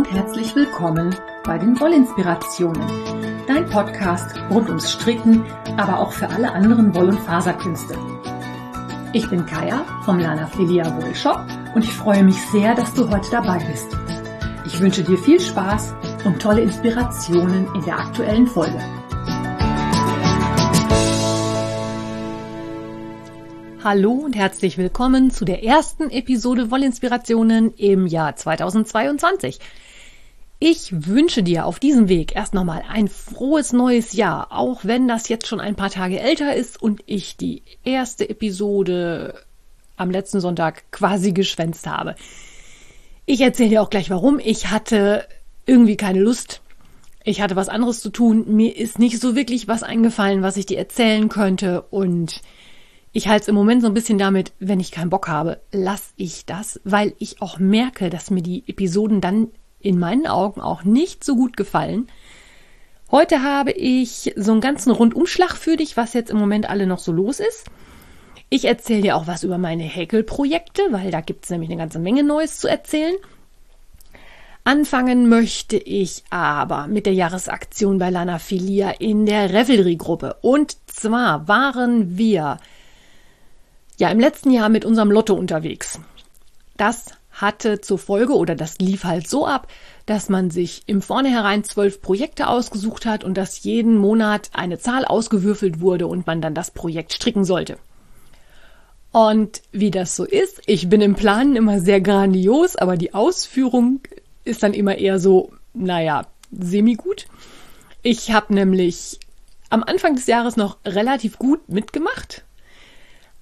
und herzlich willkommen bei den Wollinspirationen, dein Podcast rund ums Stricken, aber auch für alle anderen Woll- und Faserkünste. Ich bin Kaya vom Lana Filia Wollshop und ich freue mich sehr, dass du heute dabei bist. Ich wünsche dir viel Spaß und tolle Inspirationen in der aktuellen Folge. Hallo und herzlich willkommen zu der ersten Episode Wollinspirationen im Jahr 2022. Ich wünsche dir auf diesem Weg erst nochmal ein frohes neues Jahr, auch wenn das jetzt schon ein paar Tage älter ist und ich die erste Episode am letzten Sonntag quasi geschwänzt habe. Ich erzähle dir auch gleich warum. Ich hatte irgendwie keine Lust. Ich hatte was anderes zu tun. Mir ist nicht so wirklich was eingefallen, was ich dir erzählen könnte und ich halte es im Moment so ein bisschen damit, wenn ich keinen Bock habe, lasse ich das, weil ich auch merke, dass mir die Episoden dann in meinen Augen auch nicht so gut gefallen. Heute habe ich so einen ganzen Rundumschlag für dich, was jetzt im Moment alle noch so los ist. Ich erzähle dir auch was über meine Häkelprojekte, weil da gibt es nämlich eine ganze Menge Neues zu erzählen. Anfangen möchte ich aber mit der Jahresaktion bei Lana Filia in der Revelry-Gruppe. Und zwar waren wir ja im letzten Jahr mit unserem Lotto unterwegs. Das hatte zur Folge oder das lief halt so ab, dass man sich im Vornherein zwölf Projekte ausgesucht hat und dass jeden Monat eine Zahl ausgewürfelt wurde und man dann das Projekt stricken sollte. Und wie das so ist, ich bin im Planen immer sehr grandios, aber die Ausführung ist dann immer eher so, naja, semi-gut. Ich habe nämlich am Anfang des Jahres noch relativ gut mitgemacht,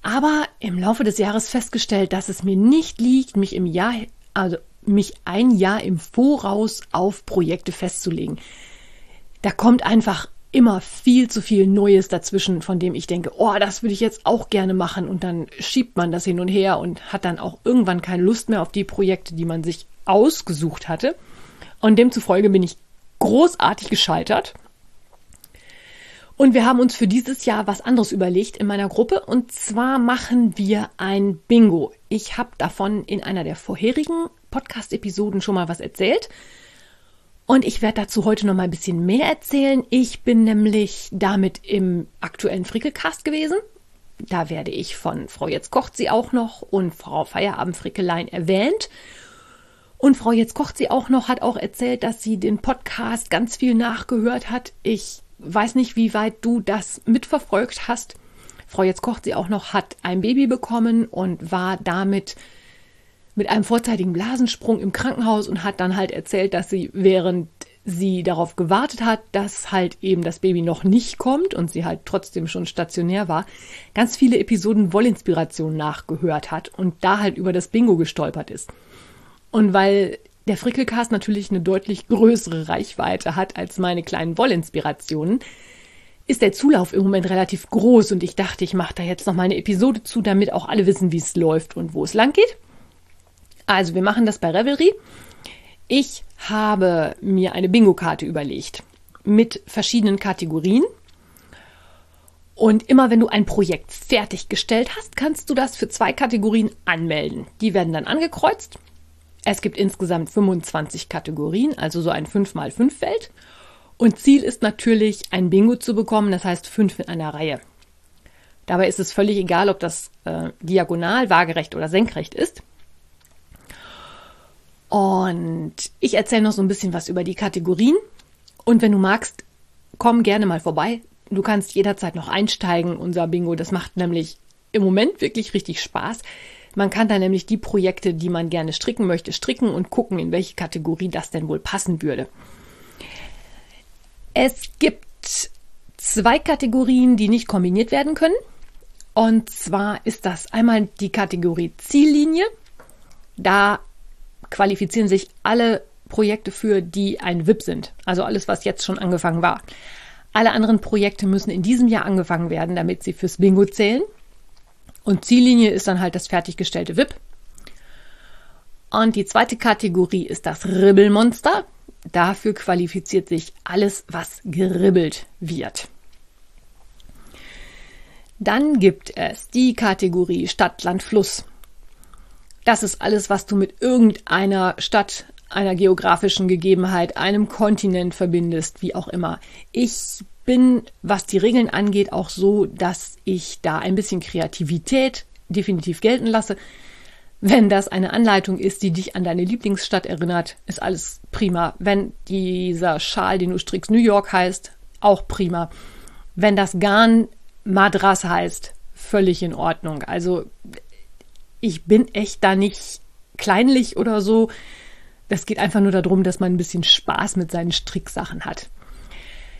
aber im Laufe des Jahres festgestellt, dass es mir nicht liegt, mich im Jahr, also mich ein Jahr im Voraus auf Projekte festzulegen. Da kommt einfach immer viel zu viel Neues dazwischen, von dem ich denke, oh, das würde ich jetzt auch gerne machen und dann schiebt man das hin und her und hat dann auch irgendwann keine Lust mehr auf die Projekte, die man sich ausgesucht hatte. Und demzufolge bin ich großartig gescheitert und wir haben uns für dieses Jahr was anderes überlegt in meiner Gruppe. Und zwar machen wir ein Bingo. Ich habe davon in einer der vorherigen Podcast-Episoden schon mal was erzählt. Und ich werde dazu heute noch mal ein bisschen mehr erzählen. Ich bin nämlich damit im aktuellen Frickelcast gewesen. Da werde ich von Frau Jetzt kocht sie auch noch und Frau Feierabend Frickelein erwähnt. Und Frau Jetzt kocht sie auch noch hat auch erzählt, dass sie den Podcast ganz viel nachgehört hat. Ich weiß nicht, wie weit du das mitverfolgt hast. Frau Jetzt kocht sie auch noch, hat ein Baby bekommen und war damit mit einem vorzeitigen Blasensprung im Krankenhaus und hat dann halt erzählt, dass sie während sie darauf gewartet hat, dass halt eben das Baby noch nicht kommt und sie halt trotzdem schon stationär war, ganz viele Episoden Wollinspiration nachgehört hat und da halt über das Bingo gestolpert ist. Und weil der Frickelcast natürlich eine deutlich größere Reichweite hat als meine kleinen Wollinspirationen, ist der Zulauf im Moment relativ groß und ich dachte, ich mache da jetzt noch mal eine Episode zu, damit auch alle wissen, wie es läuft und wo es lang geht. Also, wir machen das bei Revelry. Ich habe mir eine Bingo-Karte überlegt mit verschiedenen Kategorien. Und immer wenn du ein Projekt fertiggestellt hast, kannst du das für zwei Kategorien anmelden. Die werden dann angekreuzt es gibt insgesamt 25 Kategorien, also so ein 5x5-Feld. Und Ziel ist natürlich, ein Bingo zu bekommen, das heißt fünf in einer Reihe. Dabei ist es völlig egal, ob das äh, diagonal, waagerecht oder senkrecht ist. Und ich erzähle noch so ein bisschen was über die Kategorien. Und wenn du magst, komm gerne mal vorbei. Du kannst jederzeit noch einsteigen. Unser Bingo, das macht nämlich im Moment wirklich richtig Spaß. Man kann da nämlich die Projekte, die man gerne stricken möchte, stricken und gucken, in welche Kategorie das denn wohl passen würde. Es gibt zwei Kategorien, die nicht kombiniert werden können. Und zwar ist das einmal die Kategorie Ziellinie. Da qualifizieren sich alle Projekte für, die ein WIP sind. Also alles, was jetzt schon angefangen war. Alle anderen Projekte müssen in diesem Jahr angefangen werden, damit sie fürs Bingo zählen. Und Ziellinie ist dann halt das fertiggestellte WIP. Und die zweite Kategorie ist das Ribbelmonster. Dafür qualifiziert sich alles, was geribbelt wird. Dann gibt es die Kategorie Stadt, Land, Fluss. Das ist alles, was du mit irgendeiner Stadt, einer geografischen Gegebenheit, einem Kontinent verbindest, wie auch immer. Ich bin, was die Regeln angeht, auch so, dass ich da ein bisschen Kreativität definitiv gelten lasse. Wenn das eine Anleitung ist, die dich an deine Lieblingsstadt erinnert, ist alles prima. Wenn dieser Schal, den du strickst, New York heißt, auch prima. Wenn das Garn Madras heißt, völlig in Ordnung. Also ich bin echt da nicht kleinlich oder so. Das geht einfach nur darum, dass man ein bisschen Spaß mit seinen Stricksachen hat.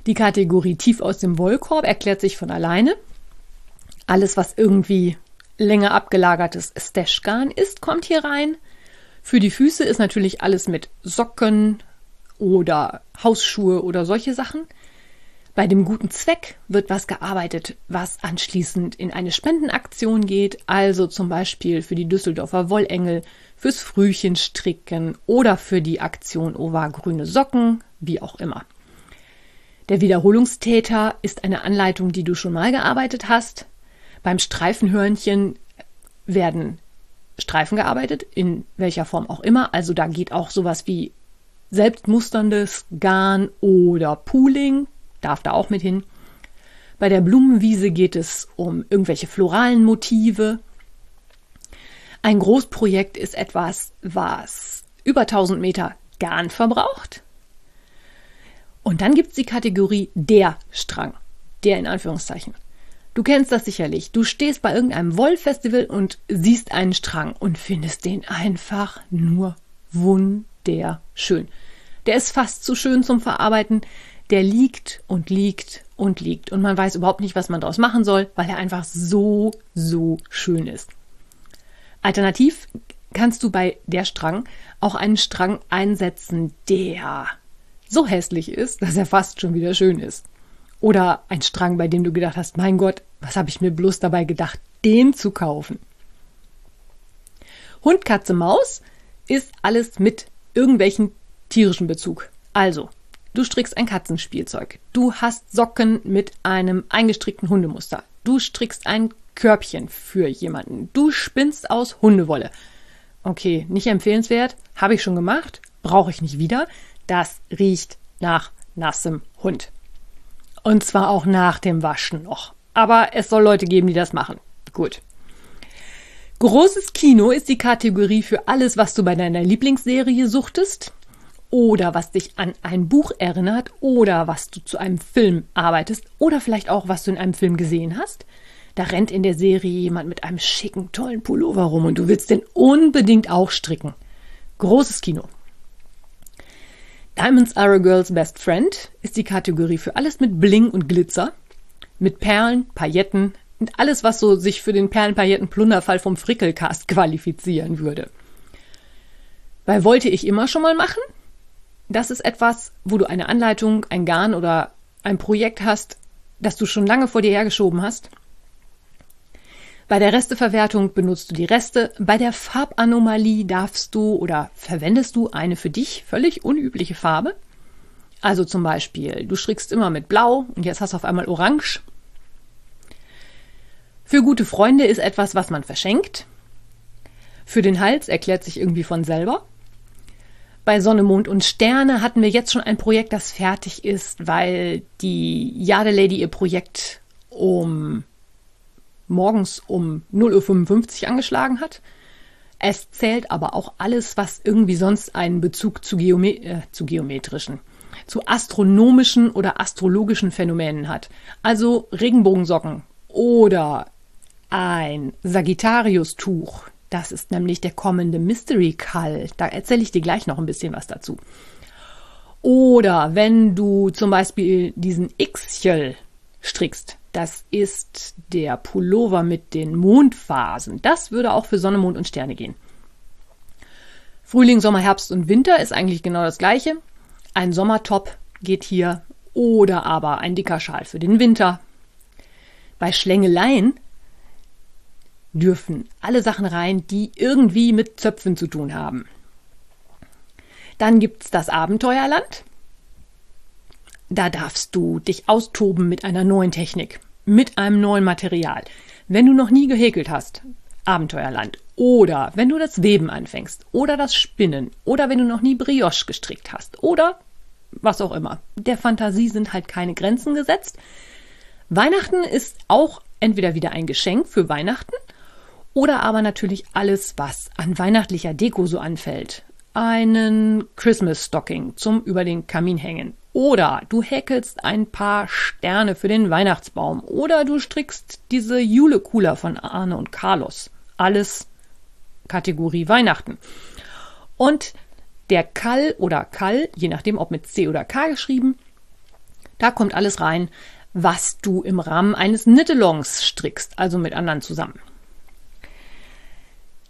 Die Kategorie tief aus dem Wollkorb erklärt sich von alleine. Alles, was irgendwie länger abgelagertes Stashgarn ist, kommt hier rein. Für die Füße ist natürlich alles mit Socken oder Hausschuhe oder solche Sachen. Bei dem guten Zweck wird was gearbeitet, was anschließend in eine Spendenaktion geht, also zum Beispiel für die Düsseldorfer Wollengel, fürs Frühchenstricken oder für die Aktion Ova grüne Socken, wie auch immer. Der Wiederholungstäter ist eine Anleitung, die du schon mal gearbeitet hast. Beim Streifenhörnchen werden Streifen gearbeitet, in welcher Form auch immer. Also da geht auch sowas wie selbstmusterndes Garn oder Pooling, darf da auch mit hin. Bei der Blumenwiese geht es um irgendwelche floralen Motive. Ein Großprojekt ist etwas, was über 1000 Meter Garn verbraucht. Und dann gibt es die Kategorie der Strang. Der in Anführungszeichen. Du kennst das sicherlich. Du stehst bei irgendeinem Wollfestival und siehst einen Strang und findest den einfach nur wunderschön. Der ist fast zu schön zum Verarbeiten der liegt und liegt und liegt und man weiß überhaupt nicht, was man daraus machen soll, weil er einfach so, so schön ist. Alternativ kannst du bei der Strang auch einen Strang einsetzen, der so hässlich ist, dass er fast schon wieder schön ist. Oder ein Strang, bei dem du gedacht hast, mein Gott, was habe ich mir bloß dabei gedacht, den zu kaufen. Hund, Katze, Maus ist alles mit irgendwelchen tierischen Bezug. Also Du strickst ein Katzenspielzeug. Du hast Socken mit einem eingestrickten Hundemuster. Du strickst ein Körbchen für jemanden. Du spinnst aus Hundewolle. Okay, nicht empfehlenswert. Habe ich schon gemacht. Brauche ich nicht wieder. Das riecht nach nassem Hund. Und zwar auch nach dem Waschen noch. Aber es soll Leute geben, die das machen. Gut. Großes Kino ist die Kategorie für alles, was du bei deiner Lieblingsserie suchtest oder was dich an ein Buch erinnert oder was du zu einem Film arbeitest oder vielleicht auch, was du in einem Film gesehen hast. Da rennt in der Serie jemand mit einem schicken, tollen Pullover rum und du willst den unbedingt auch stricken. Großes Kino. Diamonds are a girl's best friend ist die Kategorie für alles mit Bling und Glitzer, mit Perlen, Pailletten und alles, was so sich für den Perlen-Pailletten-Plunderfall vom Frickelcast qualifizieren würde. Weil wollte ich immer schon mal machen, das ist etwas, wo du eine Anleitung, ein Garn oder ein Projekt hast, das du schon lange vor dir hergeschoben hast. Bei der Resteverwertung benutzt du die Reste. Bei der Farbanomalie darfst du oder verwendest du eine für dich völlig unübliche Farbe. Also zum Beispiel, du strickst immer mit Blau und jetzt hast du auf einmal Orange. Für gute Freunde ist etwas, was man verschenkt. Für den Hals erklärt sich irgendwie von selber. Bei Sonne, Mond und Sterne hatten wir jetzt schon ein Projekt, das fertig ist, weil die Jade Lady ihr Projekt um morgens um 0.55 Uhr angeschlagen hat. Es zählt aber auch alles, was irgendwie sonst einen Bezug zu, Geome äh, zu geometrischen, zu astronomischen oder astrologischen Phänomenen hat. Also Regenbogensocken oder ein Sagittarius-Tuch, das ist nämlich der kommende Mystery Call. Da erzähle ich dir gleich noch ein bisschen was dazu. Oder wenn du zum Beispiel diesen Xchel strickst, das ist der Pullover mit den Mondphasen. Das würde auch für Sonne, Mond und Sterne gehen. Frühling, Sommer, Herbst und Winter ist eigentlich genau das gleiche. Ein Sommertop geht hier oder aber ein dicker Schal für den Winter. Bei Schlängeleien dürfen alle Sachen rein, die irgendwie mit Zöpfen zu tun haben. Dann gibt es das Abenteuerland. Da darfst du dich austoben mit einer neuen Technik, mit einem neuen Material. Wenn du noch nie gehäkelt hast, Abenteuerland oder wenn du das Weben anfängst oder das Spinnen oder wenn du noch nie Brioche gestrickt hast oder was auch immer. Der Fantasie sind halt keine Grenzen gesetzt. Weihnachten ist auch entweder wieder ein Geschenk für Weihnachten oder aber natürlich alles, was an weihnachtlicher Deko so anfällt. Einen Christmas Stocking zum über den Kamin hängen. Oder du häkelst ein paar Sterne für den Weihnachtsbaum. Oder du strickst diese Jule-Cooler von Arne und Carlos. Alles Kategorie Weihnachten. Und der Kall oder Kall, je nachdem ob mit C oder K geschrieben, da kommt alles rein, was du im Rahmen eines Nittelongs strickst, also mit anderen zusammen.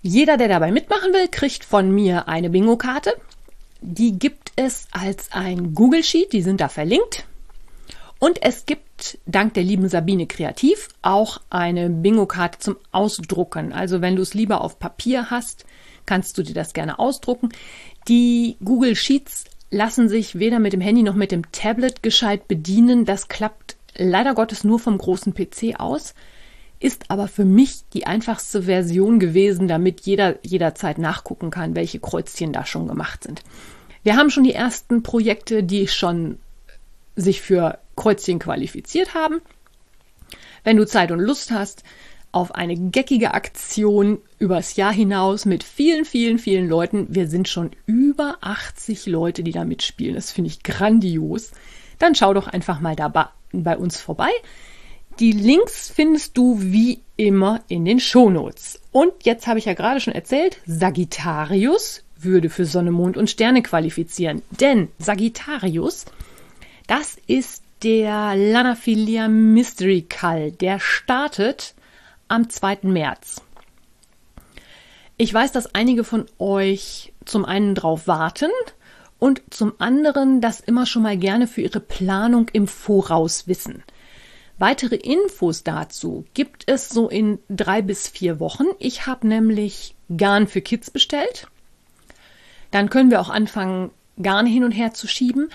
Jeder, der dabei mitmachen will, kriegt von mir eine Bingo-Karte. Die gibt es als ein Google Sheet, die sind da verlinkt. Und es gibt dank der lieben Sabine Kreativ auch eine Bingo-Karte zum Ausdrucken. Also wenn du es lieber auf Papier hast, kannst du dir das gerne ausdrucken. Die Google Sheets lassen sich weder mit dem Handy noch mit dem Tablet gescheit bedienen. Das klappt leider Gottes nur vom großen PC aus, ist aber für mich die einfachste Version gewesen, damit jeder jederzeit nachgucken kann, welche Kreuzchen da schon gemacht sind. Wir haben schon die ersten Projekte, die schon sich für Kreuzchen qualifiziert haben. Wenn du Zeit und Lust hast, auf eine geckige Aktion übers Jahr hinaus mit vielen, vielen, vielen Leuten. Wir sind schon über 80 Leute, die da mitspielen. Das finde ich grandios. Dann schau doch einfach mal da bei uns vorbei. Die Links findest du wie immer in den Shownotes. Und jetzt habe ich ja gerade schon erzählt, Sagittarius würde für Sonne, Mond und Sterne qualifizieren. Denn Sagittarius, das ist der Lanaphilia Mystery Call. Der startet am 2. März. Ich weiß, dass einige von euch zum einen drauf warten und zum anderen das immer schon mal gerne für ihre Planung im Voraus wissen. Weitere Infos dazu gibt es so in drei bis vier Wochen. Ich habe nämlich Garn für Kids bestellt. Dann können wir auch anfangen, Garn hin und her zu schieben.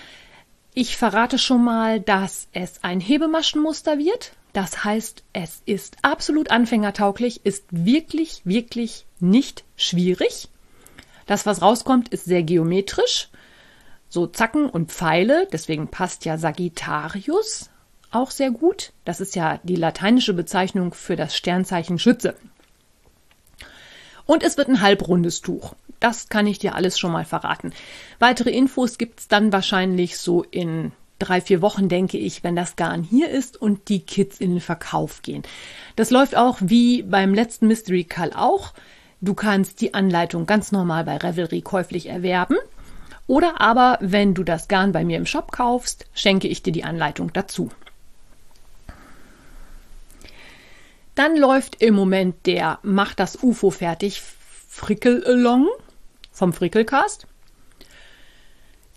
Ich verrate schon mal, dass es ein Hebemaschenmuster wird. Das heißt, es ist absolut anfängertauglich, ist wirklich, wirklich nicht schwierig. Das, was rauskommt, ist sehr geometrisch. So Zacken und Pfeile, deswegen passt ja Sagittarius auch sehr gut. Das ist ja die lateinische Bezeichnung für das Sternzeichen Schütze. Und es wird ein halbrundes Tuch. Das kann ich dir alles schon mal verraten. Weitere Infos gibt es dann wahrscheinlich so in drei, vier Wochen, denke ich, wenn das Garn hier ist und die Kids in den Verkauf gehen. Das läuft auch wie beim letzten Mystery Call auch. Du kannst die Anleitung ganz normal bei Revelry käuflich erwerben. Oder aber, wenn du das Garn bei mir im Shop kaufst, schenke ich dir die Anleitung dazu. Dann läuft im Moment der Mach das UFO fertig Frickel-Along vom Frickelcast.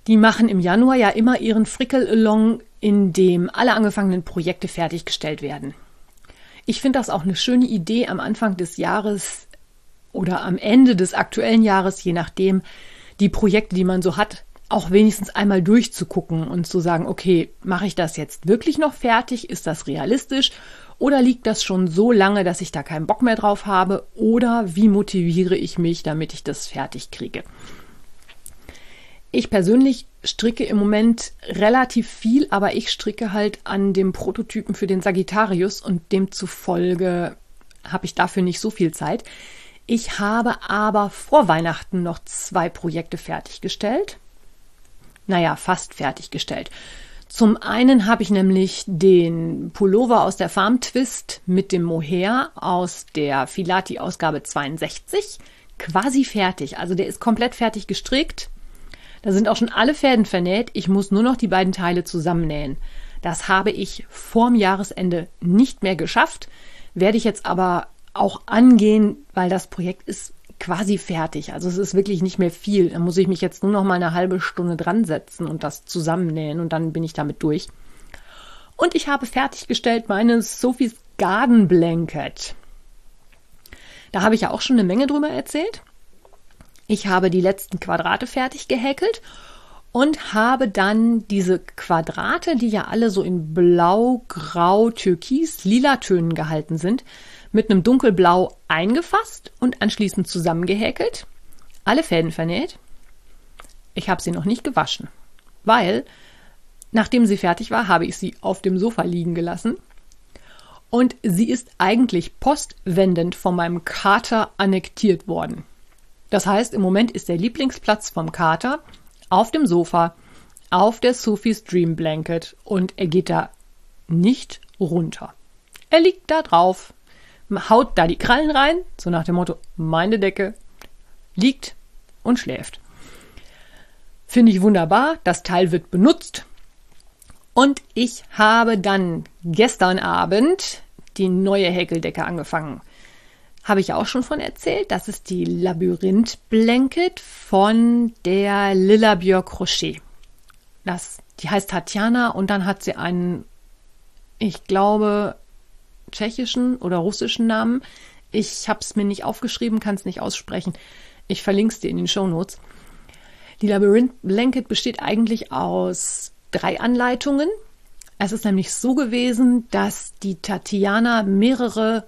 Die machen im Januar ja immer ihren Frickel-Along, in dem alle angefangenen Projekte fertiggestellt werden. Ich finde das auch eine schöne Idee am Anfang des Jahres oder am Ende des aktuellen Jahres, je nachdem, die Projekte, die man so hat, auch wenigstens einmal durchzugucken und zu sagen, okay, mache ich das jetzt wirklich noch fertig? Ist das realistisch? Oder liegt das schon so lange, dass ich da keinen Bock mehr drauf habe? Oder wie motiviere ich mich, damit ich das fertig kriege? Ich persönlich stricke im Moment relativ viel, aber ich stricke halt an dem Prototypen für den Sagittarius und demzufolge habe ich dafür nicht so viel Zeit. Ich habe aber vor Weihnachten noch zwei Projekte fertiggestellt. Naja, fast fertiggestellt. Zum einen habe ich nämlich den Pullover aus der Farm Twist mit dem Mohair aus der Filati-Ausgabe 62 quasi fertig. Also der ist komplett fertig gestrickt da sind auch schon alle Fäden vernäht. Ich muss nur noch die beiden Teile zusammennähen. Das habe ich vorm Jahresende nicht mehr geschafft, werde ich jetzt aber auch angehen, weil das Projekt ist quasi fertig. Also es ist wirklich nicht mehr viel. Da muss ich mich jetzt nur noch mal eine halbe Stunde dran setzen und das zusammennähen und dann bin ich damit durch. Und ich habe fertiggestellt meine Sophie's Garden Blanket. Da habe ich ja auch schon eine Menge drüber erzählt. Ich habe die letzten Quadrate fertig gehäkelt und habe dann diese Quadrate, die ja alle so in blau, grau, türkis, lila Tönen gehalten sind, mit einem dunkelblau eingefasst und anschließend zusammengehäkelt, alle Fäden vernäht. Ich habe sie noch nicht gewaschen, weil nachdem sie fertig war, habe ich sie auf dem Sofa liegen gelassen. Und sie ist eigentlich postwendend von meinem Kater annektiert worden. Das heißt, im Moment ist der Lieblingsplatz vom Kater auf dem Sofa, auf der Sophie's Dream Blanket und er geht da nicht runter. Er liegt da drauf, haut da die Krallen rein, so nach dem Motto, meine Decke, liegt und schläft. Finde ich wunderbar, das Teil wird benutzt. Und ich habe dann gestern Abend die neue Häkeldecke angefangen. Habe ich auch schon von erzählt. Das ist die Labyrinth Blanket von der Lilla Björk Crochet. Das, die heißt Tatjana und dann hat sie einen, ich glaube, tschechischen oder russischen Namen. Ich habe es mir nicht aufgeschrieben, kann es nicht aussprechen. Ich verlinke es dir in den Show Notes. Die Labyrinth Blanket besteht eigentlich aus drei Anleitungen. Es ist nämlich so gewesen, dass die Tatjana mehrere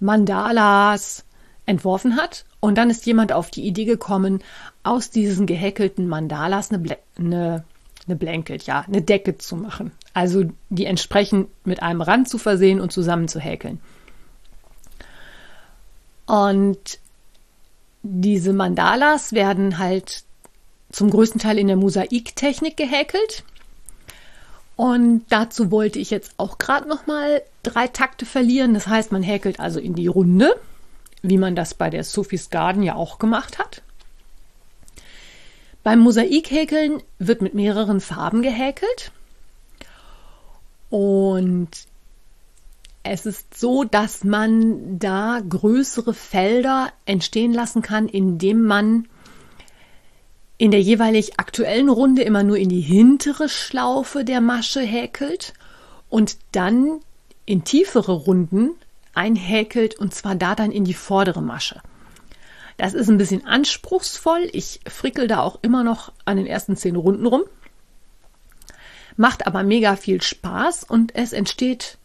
Mandalas entworfen hat. Und dann ist jemand auf die Idee gekommen, aus diesen gehäkelten Mandalas eine, Bla eine, eine Blanket, ja, eine Decke zu machen. Also die entsprechend mit einem Rand zu versehen und zusammen zu häkeln. Und diese Mandalas werden halt zum größten Teil in der Mosaiktechnik gehäkelt. Und dazu wollte ich jetzt auch gerade noch mal drei Takte verlieren. Das heißt, man häkelt also in die Runde, wie man das bei der Sophie's Garden ja auch gemacht hat. Beim Mosaikhäkeln wird mit mehreren Farben gehäkelt. Und es ist so, dass man da größere Felder entstehen lassen kann, indem man in der jeweilig aktuellen Runde immer nur in die hintere Schlaufe der Masche häkelt und dann in tiefere Runden einhäkelt und zwar da dann in die vordere Masche. Das ist ein bisschen anspruchsvoll. Ich frickel da auch immer noch an den ersten zehn Runden rum. Macht aber mega viel Spaß und es entsteht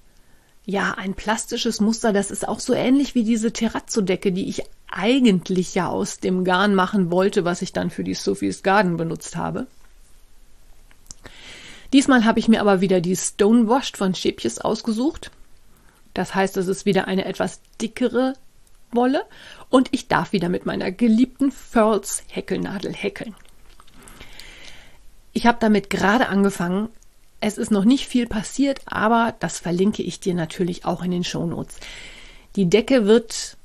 ja ein plastisches Muster. Das ist auch so ähnlich wie diese Terrazzo-Decke, die ich eigentlich ja aus dem Garn machen wollte, was ich dann für die Sophie's Garden benutzt habe. Diesmal habe ich mir aber wieder die Stonewashed von Schäbjes ausgesucht. Das heißt, es ist wieder eine etwas dickere Wolle und ich darf wieder mit meiner geliebten Furls Häkelnadel häkeln. Ich habe damit gerade angefangen. Es ist noch nicht viel passiert, aber das verlinke ich dir natürlich auch in den Shownotes. Die Decke wird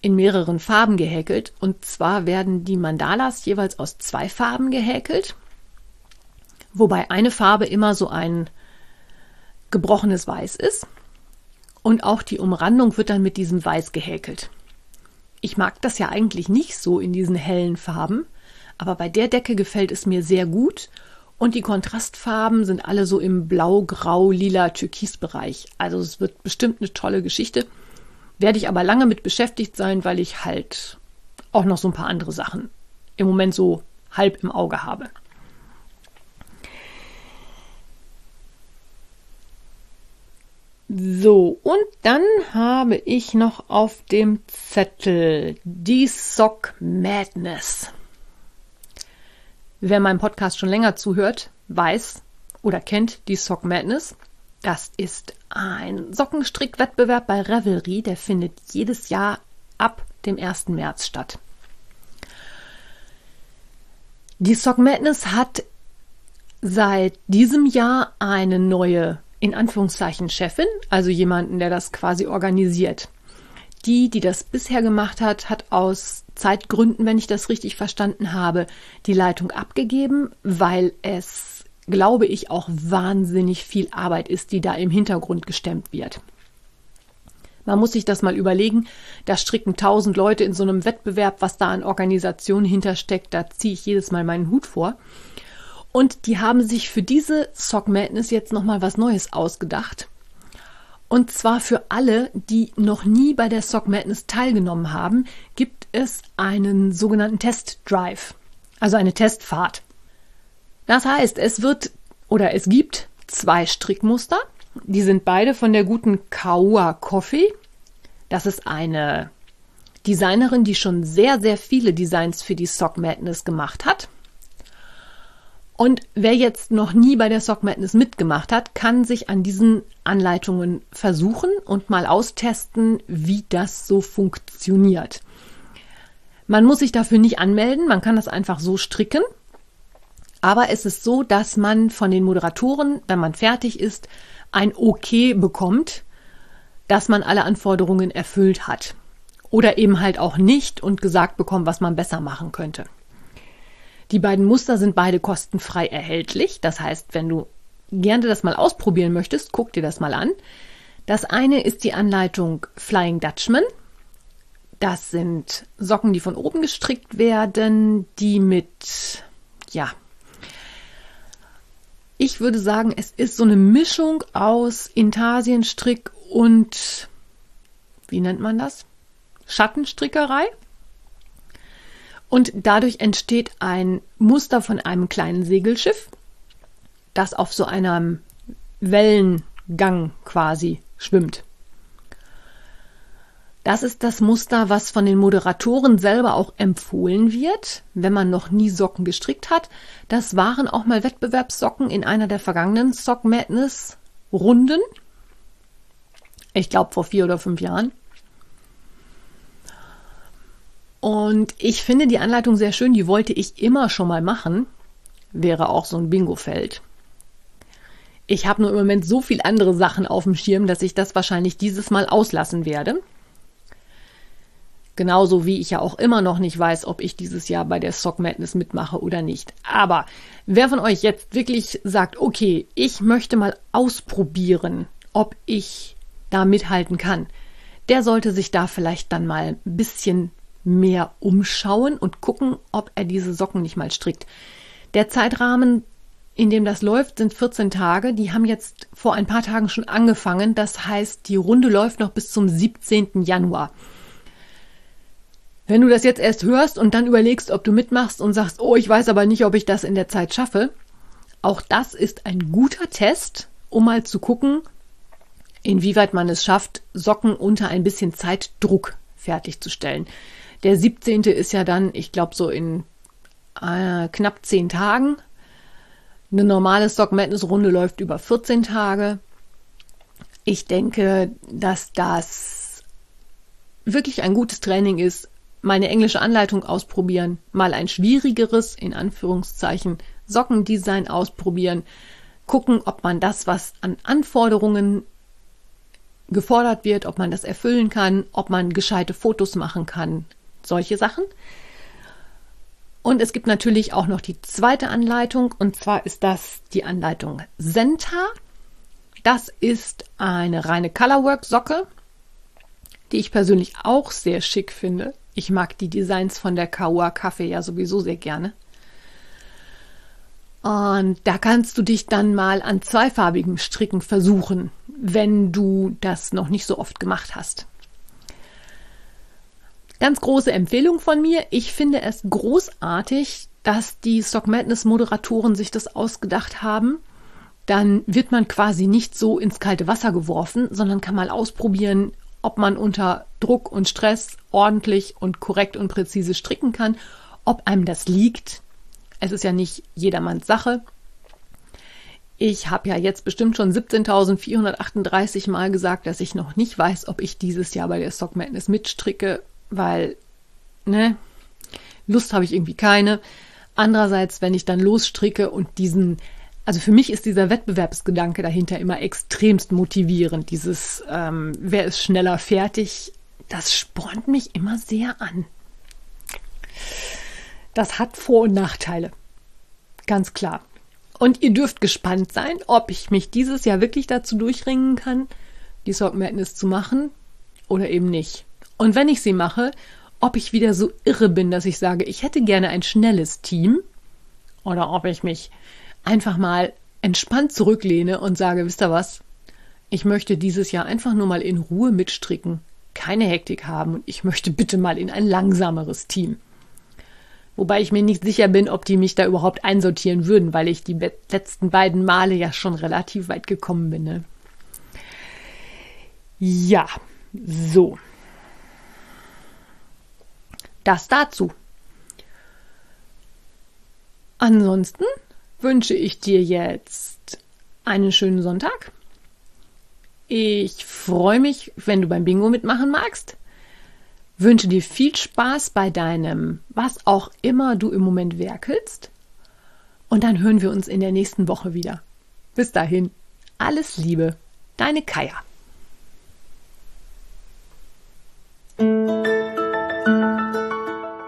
in mehreren Farben gehäkelt. Und zwar werden die Mandalas jeweils aus zwei Farben gehäkelt, wobei eine Farbe immer so ein gebrochenes Weiß ist. Und auch die Umrandung wird dann mit diesem Weiß gehäkelt. Ich mag das ja eigentlich nicht so in diesen hellen Farben, aber bei der Decke gefällt es mir sehr gut und die Kontrastfarben sind alle so im Blau, Grau, Lila, Türkis-Bereich. Also es wird bestimmt eine tolle Geschichte. Werde ich aber lange mit beschäftigt sein, weil ich halt auch noch so ein paar andere Sachen im Moment so halb im Auge habe. So, und dann habe ich noch auf dem Zettel die Sock Madness. Wer meinem Podcast schon länger zuhört, weiß oder kennt die Sock Madness. Das ist ein Sockenstrickwettbewerb bei Revelry, der findet jedes Jahr ab dem 1. März statt. Die Sock Madness hat seit diesem Jahr eine neue, in Anführungszeichen, Chefin, also jemanden, der das quasi organisiert. Die, die das bisher gemacht hat, hat aus Zeitgründen, wenn ich das richtig verstanden habe, die Leitung abgegeben, weil es glaube ich, auch wahnsinnig viel Arbeit ist, die da im Hintergrund gestemmt wird. Man muss sich das mal überlegen. Da stricken tausend Leute in so einem Wettbewerb, was da an Organisationen hintersteckt. Da ziehe ich jedes Mal meinen Hut vor. Und die haben sich für diese Sock Madness jetzt nochmal was Neues ausgedacht. Und zwar für alle, die noch nie bei der Sock Madness teilgenommen haben, gibt es einen sogenannten Test Drive. Also eine Testfahrt. Das heißt, es wird oder es gibt zwei Strickmuster. Die sind beide von der guten Kaua Coffee. Das ist eine Designerin, die schon sehr, sehr viele Designs für die Sock Madness gemacht hat. Und wer jetzt noch nie bei der Sock Madness mitgemacht hat, kann sich an diesen Anleitungen versuchen und mal austesten, wie das so funktioniert. Man muss sich dafür nicht anmelden, man kann das einfach so stricken. Aber es ist so, dass man von den Moderatoren, wenn man fertig ist, ein Okay bekommt, dass man alle Anforderungen erfüllt hat. Oder eben halt auch nicht und gesagt bekommt, was man besser machen könnte. Die beiden Muster sind beide kostenfrei erhältlich. Das heißt, wenn du gerne das mal ausprobieren möchtest, guck dir das mal an. Das eine ist die Anleitung Flying Dutchman. Das sind Socken, die von oben gestrickt werden, die mit, ja, ich würde sagen, es ist so eine Mischung aus Intarsienstrick und, wie nennt man das? Schattenstrickerei. Und dadurch entsteht ein Muster von einem kleinen Segelschiff, das auf so einem Wellengang quasi schwimmt. Das ist das Muster, was von den Moderatoren selber auch empfohlen wird, wenn man noch nie Socken gestrickt hat. Das waren auch mal Wettbewerbssocken in einer der vergangenen Sock Madness Runden. Ich glaube vor vier oder fünf Jahren. Und ich finde die Anleitung sehr schön, die wollte ich immer schon mal machen. Wäre auch so ein Bingo-Feld. Ich habe nur im Moment so viel andere Sachen auf dem Schirm, dass ich das wahrscheinlich dieses Mal auslassen werde. Genauso wie ich ja auch immer noch nicht weiß, ob ich dieses Jahr bei der Sock Madness mitmache oder nicht. Aber wer von euch jetzt wirklich sagt, okay, ich möchte mal ausprobieren, ob ich da mithalten kann, der sollte sich da vielleicht dann mal ein bisschen mehr umschauen und gucken, ob er diese Socken nicht mal strickt. Der Zeitrahmen, in dem das läuft, sind 14 Tage. Die haben jetzt vor ein paar Tagen schon angefangen. Das heißt, die Runde läuft noch bis zum 17. Januar. Wenn du das jetzt erst hörst und dann überlegst, ob du mitmachst und sagst, oh, ich weiß aber nicht, ob ich das in der Zeit schaffe, auch das ist ein guter Test, um mal zu gucken, inwieweit man es schafft, Socken unter ein bisschen Zeitdruck fertigzustellen. Der 17. ist ja dann, ich glaube, so in äh, knapp 10 Tagen. Eine normale Stock Madness Runde läuft über 14 Tage. Ich denke, dass das wirklich ein gutes Training ist, meine englische Anleitung ausprobieren, mal ein schwierigeres, in Anführungszeichen, Sockendesign ausprobieren, gucken, ob man das, was an Anforderungen gefordert wird, ob man das erfüllen kann, ob man gescheite Fotos machen kann, solche Sachen. Und es gibt natürlich auch noch die zweite Anleitung, und zwar ist das die Anleitung Senta. Das ist eine reine Colorwork-Socke, die ich persönlich auch sehr schick finde. Ich mag die Designs von der Kaua Kaffee ja sowieso sehr gerne. Und da kannst du dich dann mal an zweifarbigem Stricken versuchen, wenn du das noch nicht so oft gemacht hast. Ganz große Empfehlung von mir. Ich finde es großartig, dass die Stock Madness Moderatoren sich das ausgedacht haben. Dann wird man quasi nicht so ins kalte Wasser geworfen, sondern kann mal ausprobieren, ob man unter Druck und Stress ordentlich und korrekt und präzise stricken kann, ob einem das liegt. Es ist ja nicht jedermanns Sache. Ich habe ja jetzt bestimmt schon 17.438 Mal gesagt, dass ich noch nicht weiß, ob ich dieses Jahr bei der Stock Madness mitstricke, weil, ne, Lust habe ich irgendwie keine. Andererseits, wenn ich dann losstricke und diesen also für mich ist dieser Wettbewerbsgedanke dahinter immer extremst motivierend. Dieses, ähm, wer ist schneller fertig, das spornt mich immer sehr an. Das hat Vor- und Nachteile. Ganz klar. Und ihr dürft gespannt sein, ob ich mich dieses Jahr wirklich dazu durchringen kann, die Sock Madness zu machen oder eben nicht. Und wenn ich sie mache, ob ich wieder so irre bin, dass ich sage, ich hätte gerne ein schnelles Team oder ob ich mich einfach mal entspannt zurücklehne und sage, wisst ihr was? Ich möchte dieses Jahr einfach nur mal in Ruhe mitstricken, keine Hektik haben und ich möchte bitte mal in ein langsameres Team. Wobei ich mir nicht sicher bin, ob die mich da überhaupt einsortieren würden, weil ich die letzten beiden Male ja schon relativ weit gekommen bin. Ne? Ja, so. Das dazu. Ansonsten wünsche ich dir jetzt einen schönen Sonntag. Ich freue mich, wenn du beim Bingo mitmachen magst. Wünsche dir viel Spaß bei deinem, was auch immer du im Moment werkelst. Und dann hören wir uns in der nächsten Woche wieder. Bis dahin, alles Liebe, deine Kaya.